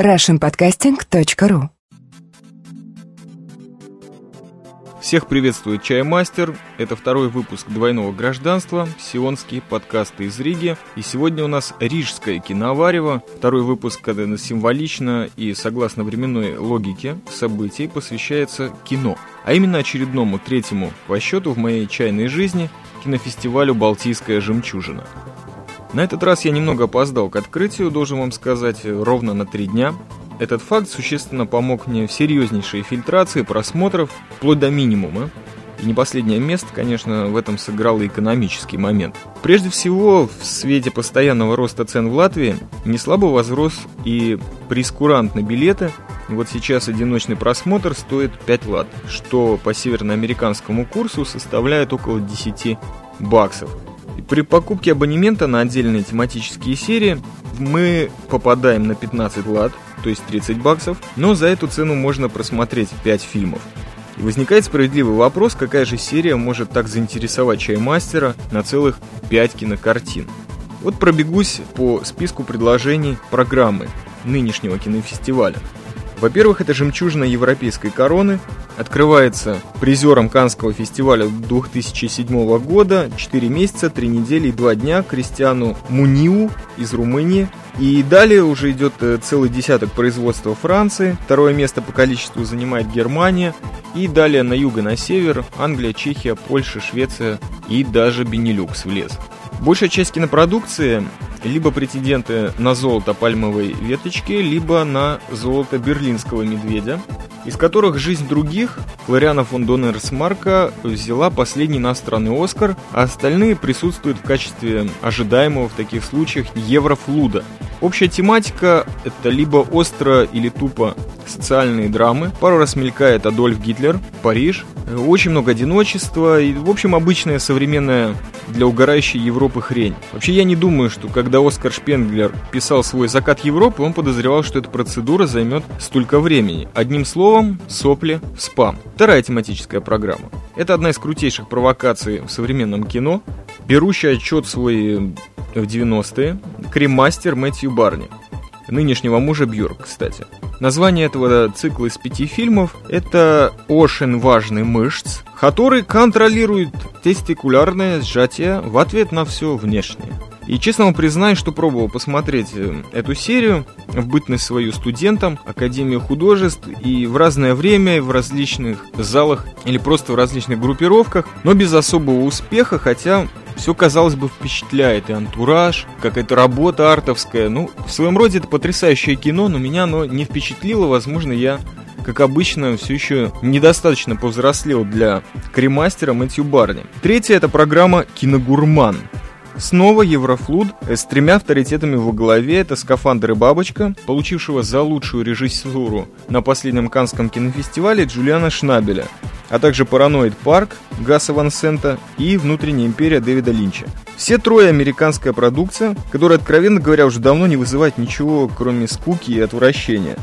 russianpodcasting.ru Всех приветствует Чаймастер. Это второй выпуск двойного гражданства, сионские подкасты из Риги. И сегодня у нас Рижское киноварево. Второй выпуск, когда символично и согласно временной логике событий, посвящается кино. А именно очередному, третьему по счету в моей чайной жизни кинофестивалю «Балтийская жемчужина». На этот раз я немного опоздал к открытию, должен вам сказать, ровно на три дня. Этот факт существенно помог мне в серьезнейшей фильтрации просмотров, вплоть до минимума. И не последнее место, конечно, в этом сыграл и экономический момент. Прежде всего, в свете постоянного роста цен в Латвии не слабо возрос и прескурант на билеты. Вот сейчас одиночный просмотр стоит 5 лат, что по северноамериканскому курсу составляет около 10 баксов. При покупке абонемента на отдельные тематические серии мы попадаем на 15 лат, то есть 30 баксов, но за эту цену можно просмотреть 5 фильмов. И возникает справедливый вопрос, какая же серия может так заинтересовать чаймастера на целых 5 кинокартин. Вот пробегусь по списку предложений программы нынешнего кинофестиваля. Во-первых, это «Жемчужина европейской короны», открывается призером Канского фестиваля 2007 года, 4 месяца, 3 недели и 2 дня Кристиану Муниу из Румынии. И далее уже идет э, целый десяток производства Франции, второе место по количеству занимает Германия, и далее на юго, на север Англия, Чехия, Польша, Швеция и даже Бенилюкс влез. Большая часть кинопродукции либо претенденты на золото пальмовой веточки, либо на золото берлинского медведя из которых жизнь других Флориана фон Доннерсмарка взяла последний иностранный Оскар, а остальные присутствуют в качестве ожидаемого в таких случаях Еврофлуда. Общая тематика – это либо остро или тупо социальные драмы, пару раз мелькает Адольф Гитлер, Париж, очень много одиночества и, в общем, обычная современная для угорающей Европы хрень. Вообще, я не думаю, что когда Оскар Шпенглер писал свой «Закат Европы», он подозревал, что эта процедура займет столько времени. Одним словом, сопли в спам. Вторая тематическая программа. Это одна из крутейших провокаций в современном кино, берущий отчет свой в 90-е, кремастер Мэтью Барни нынешнего мужа Бьорк, кстати. Название этого цикла из пяти фильмов – это «Очень важный мышц», который контролирует тестикулярное сжатие в ответ на все внешнее. И честно вам признаюсь, что пробовал посмотреть э, эту серию в бытность свою студентом Академии художеств и в разное время, в различных залах или просто в различных группировках, но без особого успеха, хотя все, казалось бы, впечатляет. И антураж, какая-то работа артовская. Ну, в своем роде это потрясающее кино, но меня оно не впечатлило. Возможно, я как обычно, все еще недостаточно повзрослел для кремастера Мэтью Барни. Третья это программа «Киногурман». Снова Еврофлуд с тремя авторитетами во главе. Это «Скафандр и бабочка», получившего за лучшую режиссуру на последнем Канском кинофестивале Джулиана Шнабеля, а также «Параноид Парк» Гаса Ван Сента и «Внутренняя империя» Дэвида Линча. Все трое американская продукция, которая, откровенно говоря, уже давно не вызывает ничего, кроме скуки и отвращения.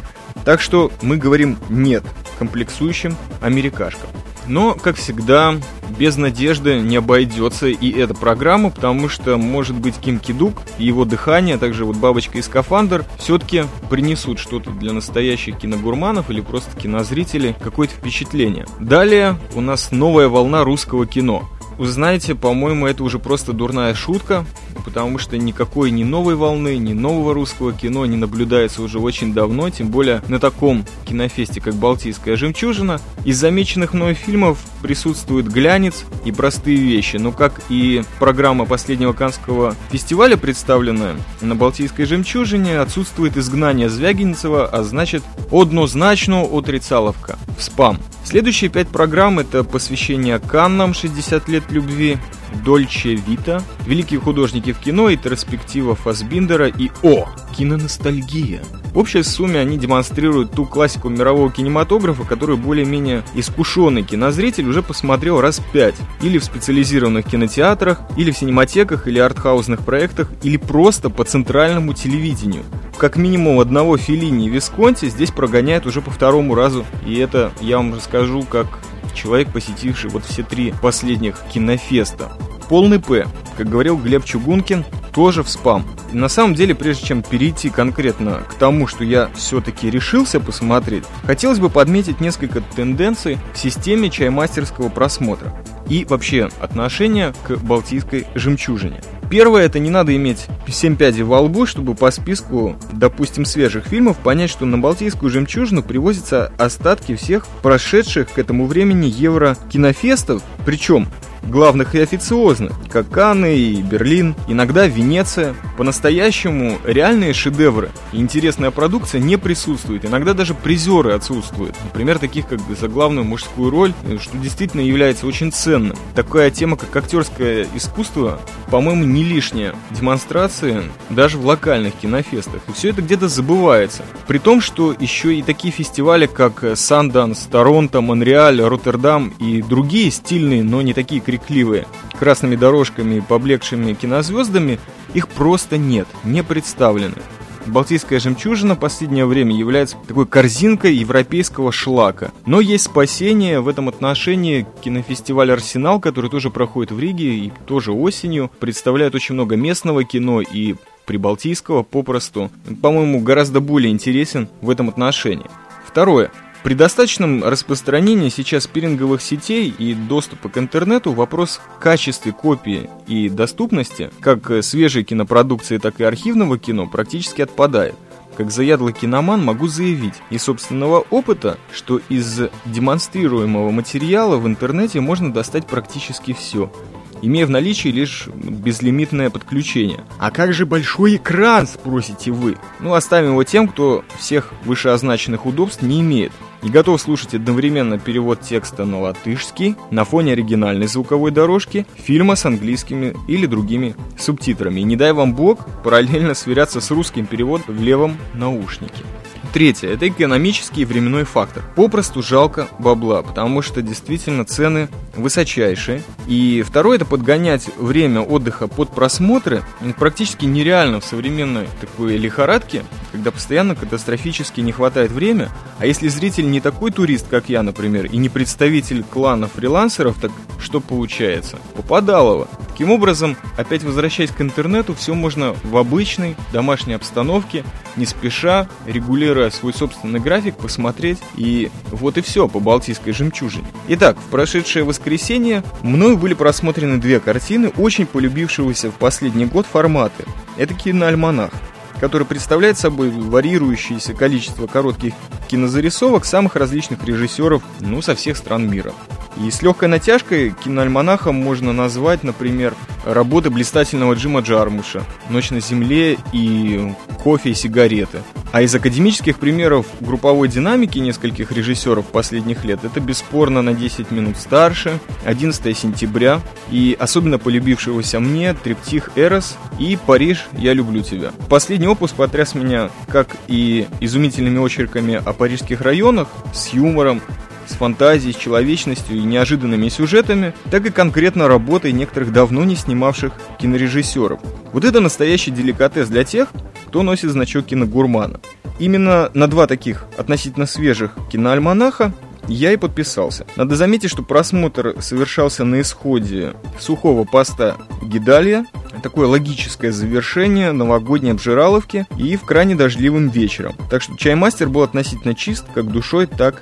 Так что мы говорим «нет» комплексующим америкашкам. Но, как всегда, без надежды не обойдется и эта программа, потому что, может быть, Ким Кидук и его дыхание, а также вот бабочка и скафандр все-таки принесут что-то для настоящих киногурманов или просто кинозрителей, какое-то впечатление. Далее у нас новая волна русского кино. Вы знаете, по-моему, это уже просто дурная шутка, потому что никакой ни новой волны, ни нового русского кино не наблюдается уже очень давно, тем более на таком кинофесте, как «Балтийская жемчужина». Из замеченных мной фильмов присутствует глянец и простые вещи, но как и программа последнего Канского фестиваля, представленная на «Балтийской жемчужине», отсутствует изгнание Звягинцева, а значит однозначно отрицаловка в спам. Следующие пять программ это посвящение Каннам 60 лет любви, Дольче Вита, великие художники в кино и перспектива Фасбиндера и О, киноностальгия. В общей сумме они демонстрируют ту классику мирового кинематографа, которую более-менее искушенный кинозритель уже посмотрел раз пять. Или в специализированных кинотеатрах, или в синематеках, или артхаусных проектах, или просто по центральному телевидению. Как минимум одного Филини и Висконти здесь прогоняют уже по второму разу. И это я вам расскажу как человек, посетивший вот все три последних кинофеста. полный П. Как говорил Глеб Чугункин, тоже в спам. И на самом деле, прежде чем перейти конкретно к тому, что я все-таки решился посмотреть, хотелось бы подметить несколько тенденций в системе чаймастерского просмотра и вообще отношения к балтийской жемчужине. Первое, это не надо иметь 7 пядей во лбу, чтобы по списку, допустим, свежих фильмов понять, что на Балтийскую жемчужину привозятся остатки всех прошедших к этому времени евро кинофестов, причем главных и официозных, как Канны и Берлин, иногда Венеция. По-настоящему реальные шедевры и интересная продукция не присутствуют, иногда даже призеры отсутствуют. Например, таких как за главную мужскую роль, что действительно является очень ценным. Такая тема, как актерское искусство, по-моему, не лишняя. Демонстрации даже в локальных кинофестах. И все это где-то забывается. При том, что еще и такие фестивали, как Санданс, Торонто, Монреаль, Роттердам и другие стильные, но не такие крикливые, красными дорожками и поблекшими кинозвездами, их просто нет, не представлены. Балтийская жемчужина в последнее время является такой корзинкой европейского шлака. Но есть спасение в этом отношении. Кинофестиваль «Арсенал», который тоже проходит в Риге и тоже осенью, представляет очень много местного кино и прибалтийского попросту. По-моему, гораздо более интересен в этом отношении. Второе. При достаточном распространении сейчас пиринговых сетей и доступа к интернету вопрос качества копии и доступности как свежей кинопродукции, так и архивного кино практически отпадает. Как заядлый киноман могу заявить из собственного опыта, что из демонстрируемого материала в интернете можно достать практически все, имея в наличии лишь безлимитное подключение. А как же большой экран, спросите вы? Ну, оставим его тем, кто всех вышеозначенных удобств не имеет. Не готов слушать одновременно перевод текста на латышский на фоне оригинальной звуковой дорожки, фильма с английскими или другими субтитрами. И не дай вам бог параллельно сверяться с русским переводом в левом наушнике. Третье – это экономический и временной фактор. Попросту жалко бабла, потому что действительно цены высочайшие. И второе – это подгонять время отдыха под просмотры практически нереально в современной такой лихорадке, когда постоянно катастрофически не хватает времени. А если зритель не такой турист, как я, например, и не представитель клана фрилансеров, так что получается? Попадалово. Таким образом, опять возвращаясь к интернету, все можно в обычной домашней обстановке, не спеша, регулируя свой собственный график, посмотреть, и вот и все по Балтийской жемчужине. Итак, в прошедшее воскресенье мною были просмотрены две картины, очень полюбившегося в последний год форматы. Это киноальманах который представляет собой варьирующееся количество коротких кинозарисовок самых различных режиссеров, ну, со всех стран мира. И с легкой натяжкой киноальманахом можно назвать, например, работы блистательного Джима Джармуша «Ночь на земле» и «Кофе и сигареты». А из академических примеров групповой динамики нескольких режиссеров последних лет это бесспорно на 10 минут старше, 11 сентября и особенно полюбившегося мне «Триптих Эрос» и «Париж, я люблю тебя». Последний опус потряс меня как и изумительными очерками о парижских районах с юмором, с фантазией, с человечностью и неожиданными сюжетами, так и конкретно работой некоторых давно не снимавших кинорежиссеров. Вот это настоящий деликатес для тех, кто носит значок киногурмана. Именно на два таких относительно свежих киноальманаха я и подписался. Надо заметить, что просмотр совершался на исходе сухого поста Гидалья, такое логическое завершение новогодней обжираловки и в крайне дождливым вечером. Так что чаймастер был относительно чист как душой, так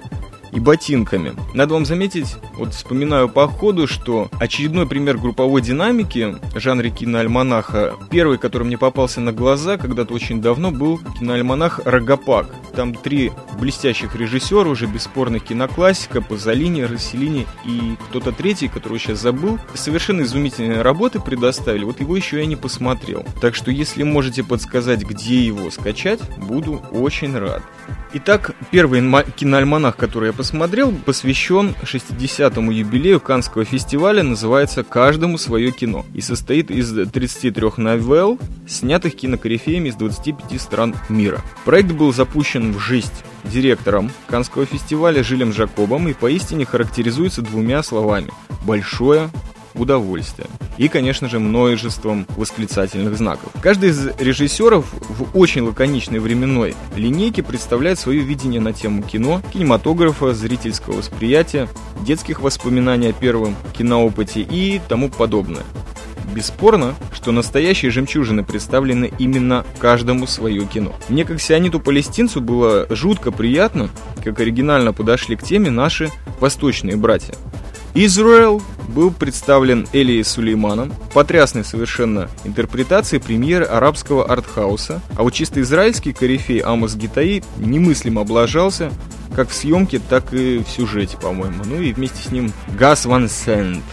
и ботинками. Надо вам заметить, вот вспоминаю по ходу, что очередной пример групповой динамики в жанре киноальманаха, первый, который мне попался на глаза когда-то очень давно, был киноальманах «Рогопак». Там три блестящих режиссера, уже бесспорных киноклассика, Пазолини, Расселини и кто-то третий, которого сейчас забыл, совершенно изумительные работы предоставили. Вот его еще я не посмотрел. Так что, если можете подсказать, где его скачать, буду очень рад. Итак, первый киноальманах, который я посмотрел, посвящен 60-му юбилею Канского фестиваля, называется «Каждому свое кино» и состоит из 33 новелл, снятых кинокорифеями из 25 стран мира. Проект был запущен в жизнь директором Канского фестиваля Жилем Жакобом и поистине характеризуется двумя словами «большое удовольствие. И, конечно же, множеством восклицательных знаков. Каждый из режиссеров в очень лаконичной временной линейке представляет свое видение на тему кино, кинематографа, зрительского восприятия, детских воспоминаний о первом киноопыте и тому подобное. Бесспорно, что настоящие жемчужины представлены именно каждому свое кино. Мне как сиониту-палестинцу было жутко приятно, как оригинально подошли к теме наши восточные братья. Израил был представлен Элией Сулейманом, потрясной совершенно интерпретацией премьеры арабского артхауса, а вот чисто израильский корифей Амос Гитаи немыслимо облажался, как в съемке, так и в сюжете, по-моему. Ну и вместе с ним Гас Ван Сент.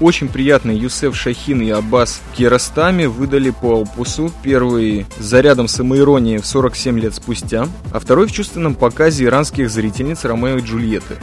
Очень приятно Юсеф Шахин и Аббас Керастами выдали по опусу. Первый с зарядом самоиронии в 47 лет спустя, а второй в чувственном показе иранских зрительниц Ромео и Джульетты.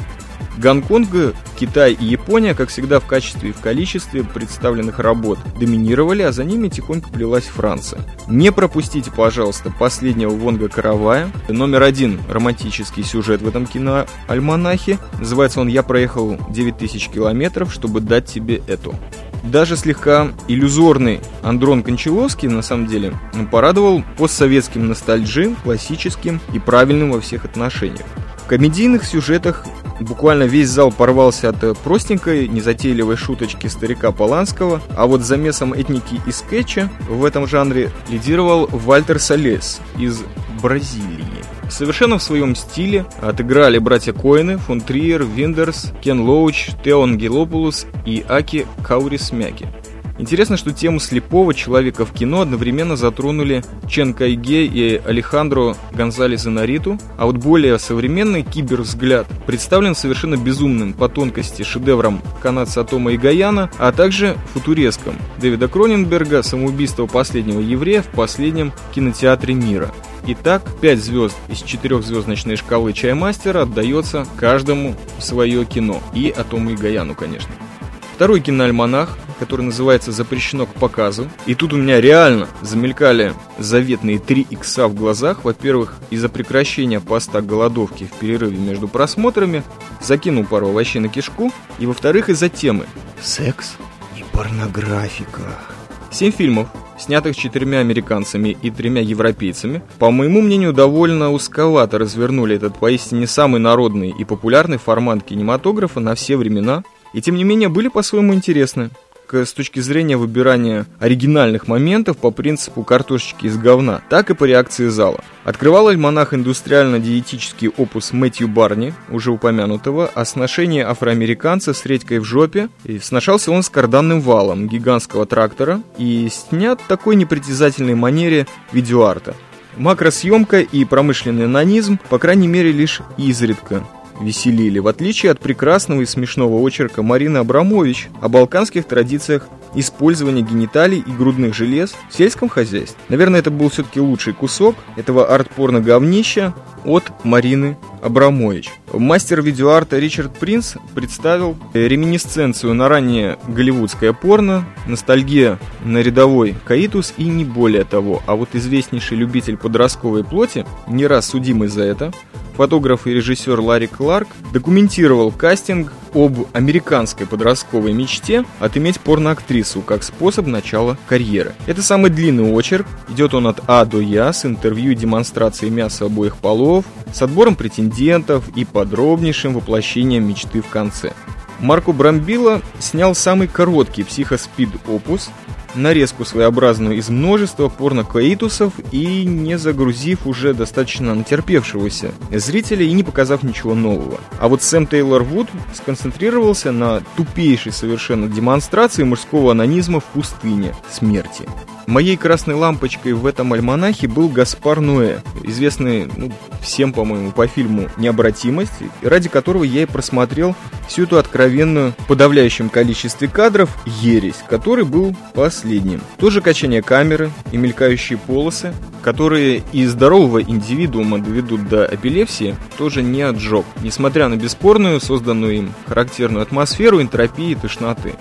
Гонконг, Китай и Япония, как всегда в качестве и в количестве представленных работ, доминировали, а за ними тихонько плелась Франция. Не пропустите, пожалуйста, последнего Вонга Каравая. Номер один романтический сюжет в этом киноальманахе. Называется он «Я проехал 9000 километров, чтобы дать тебе эту». Даже слегка иллюзорный Андрон Кончаловский, на самом деле, порадовал постсоветским ностальджи, классическим и правильным во всех отношениях. В комедийных сюжетах Буквально весь зал порвался от э, простенькой, незатейливой шуточки старика Поланского, а вот замесом этники и скетча в этом жанре лидировал Вальтер Солес из Бразилии. Совершенно в своем стиле отыграли братья Коины, фон Триер, Виндерс, Кен Лоуч, Теон Гелопулус и Аки Каурисмяки. Интересно, что тему слепого человека в кино одновременно затронули Чен Кайге и Алехандро Гонзалес Инариту, а вот более современный кибервзгляд представлен совершенно безумным по тонкости шедевром канадца Тома и Гаяна, а также футуреском Дэвида Кроненберга «Самоубийство последнего еврея в последнем кинотеатре мира». Итак, 5 звезд из 4-звездочной шкалы Чаймастера отдается каждому свое кино. И Атому и Гаяну, конечно. Второй киноальманах который называется «Запрещено к показу». И тут у меня реально замелькали заветные 3 икса в глазах. Во-первых, из-за прекращения поста голодовки в перерыве между просмотрами закинул пару овощей на кишку. И во-вторых, из-за темы «Секс и порнографика». Семь фильмов, снятых четырьмя американцами и тремя европейцами, по моему мнению, довольно узковато развернули этот поистине самый народный и популярный формат кинематографа на все времена, и тем не менее были по-своему интересны с точки зрения выбирания оригинальных моментов по принципу картошечки из говна, так и по реакции зала. Открывал альманах индустриально-диетический опус Мэтью Барни, уже упомянутого, о сношении афроамериканца с редькой в жопе, и сношался он с карданным валом гигантского трактора и снят такой непритязательной манере видеоарта. Макросъемка и промышленный нанизм, по крайней мере, лишь изредка веселили, в отличие от прекрасного и смешного очерка Марины Абрамович о балканских традициях использования гениталий и грудных желез в сельском хозяйстве. Наверное, это был все-таки лучший кусок этого арт-порно говнища от Марины Абрамович. Мастер видеоарта Ричард Принц представил реминисценцию на раннее голливудское порно, ностальгия на рядовой каитус и не более того. А вот известнейший любитель подростковой плоти, не раз судимый за это, фотограф и режиссер Ларри Кларк документировал кастинг об американской подростковой мечте отыметь порноактрису как способ начала карьеры. Это самый длинный очерк, идет он от А до Я с интервью и демонстрацией мяса обоих полов, с отбором претендентов и подробнейшим воплощением мечты в конце. Марко Брамбила снял самый короткий психоспид-опус, нарезку своеобразную из множества порнокаитусов и не загрузив уже достаточно натерпевшегося зрителя и не показав ничего нового. А вот Сэм Тейлор Вуд сконцентрировался на тупейшей совершенно демонстрации мужского анонизма в пустыне смерти. Моей красной лампочкой в этом альманахе был Гаспар Ноэ, известный ну, всем, по-моему, по фильму «Необратимость», ради которого я и просмотрел всю эту откровенную в подавляющем количестве кадров ересь, который был последним. Тоже качание камеры и мелькающие полосы, которые и здорового индивидуума доведут до эпилепсии, тоже не отжег, несмотря на бесспорную, созданную им характерную атмосферу энтропии и тошноты.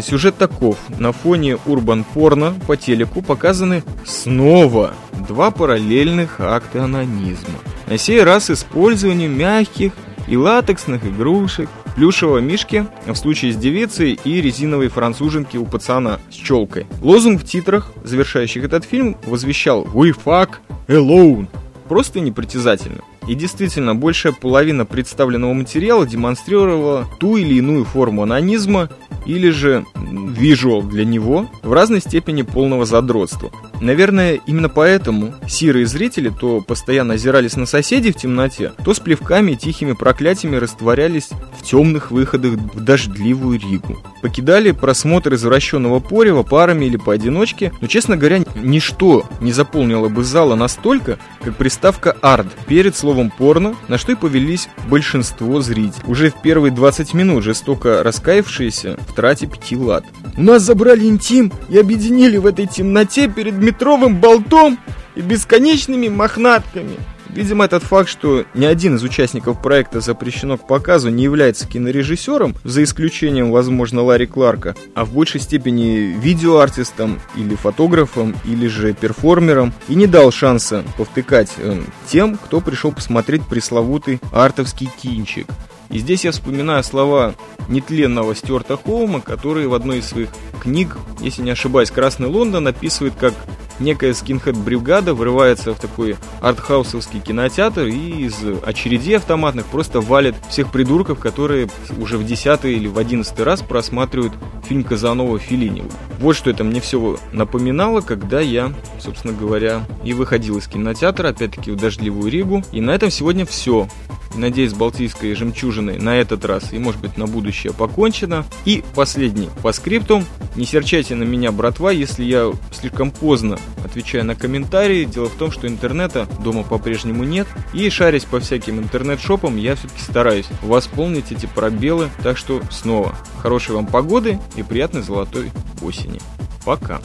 Сюжет таков. На фоне урбан-порно по телеку показаны снова два параллельных акта анонизма. На сей раз использование мягких и латексных игрушек, плюшевого мишки в случае с девицей и резиновой француженки у пацана с челкой. Лозунг в титрах, завершающих этот фильм, возвещал «We fuck alone». Просто непритязательно. И действительно, большая половина представленного материала демонстрировала ту или иную форму анонизма или же визуал для него в разной степени полного задротства. Наверное, именно поэтому сирые зрители то постоянно озирались на соседей в темноте, то с плевками и тихими проклятиями растворялись в темных выходах в дождливую Ригу. Покидали просмотр извращенного порева парами или поодиночке, но, честно говоря, ничто не заполнило бы зала настолько, как приставка «арт» перед словом «порно», на что и повелись большинство зрителей. Уже в первые 20 минут жестоко раскаявшиеся в трате пяти лат. «У нас забрали интим и объединили в этой темноте перед метровым болтом и бесконечными мохнатками». Видимо, этот факт, что ни один из участников проекта запрещено к показу не является кинорежиссером, за исключением, возможно, Ларри Кларка, а в большей степени видеоартистом или фотографом, или же перформером, и не дал шанса повтыкать э, тем, кто пришел посмотреть пресловутый артовский кинчик. И здесь я вспоминаю слова нетленного Стюарта Хоума, который в одной из своих книг, если не ошибаюсь, «Красный Лондон» описывает, как некая скинхед-бригада врывается в такой артхаусовский кинотеатр и из очередей автоматных просто валит всех придурков, которые уже в десятый или в одиннадцатый раз просматривают фильм Казанова Филини. Вот что это мне все напоминало, когда я, собственно говоря, и выходил из кинотеатра, опять-таки в дождливую Ригу. И на этом сегодня все. Надеюсь, Балтийской жемчужиной на этот раз и, может быть, на будущее покончено. И последний по скрипту. Не серчайте на меня, братва, если я слишком поздно отвечаю на комментарии. Дело в том, что интернета дома по-прежнему нет. И шарясь по всяким интернет-шопам, я все-таки стараюсь восполнить эти пробелы. Так что снова, хорошей вам погоды и приятной золотой осени. Пока.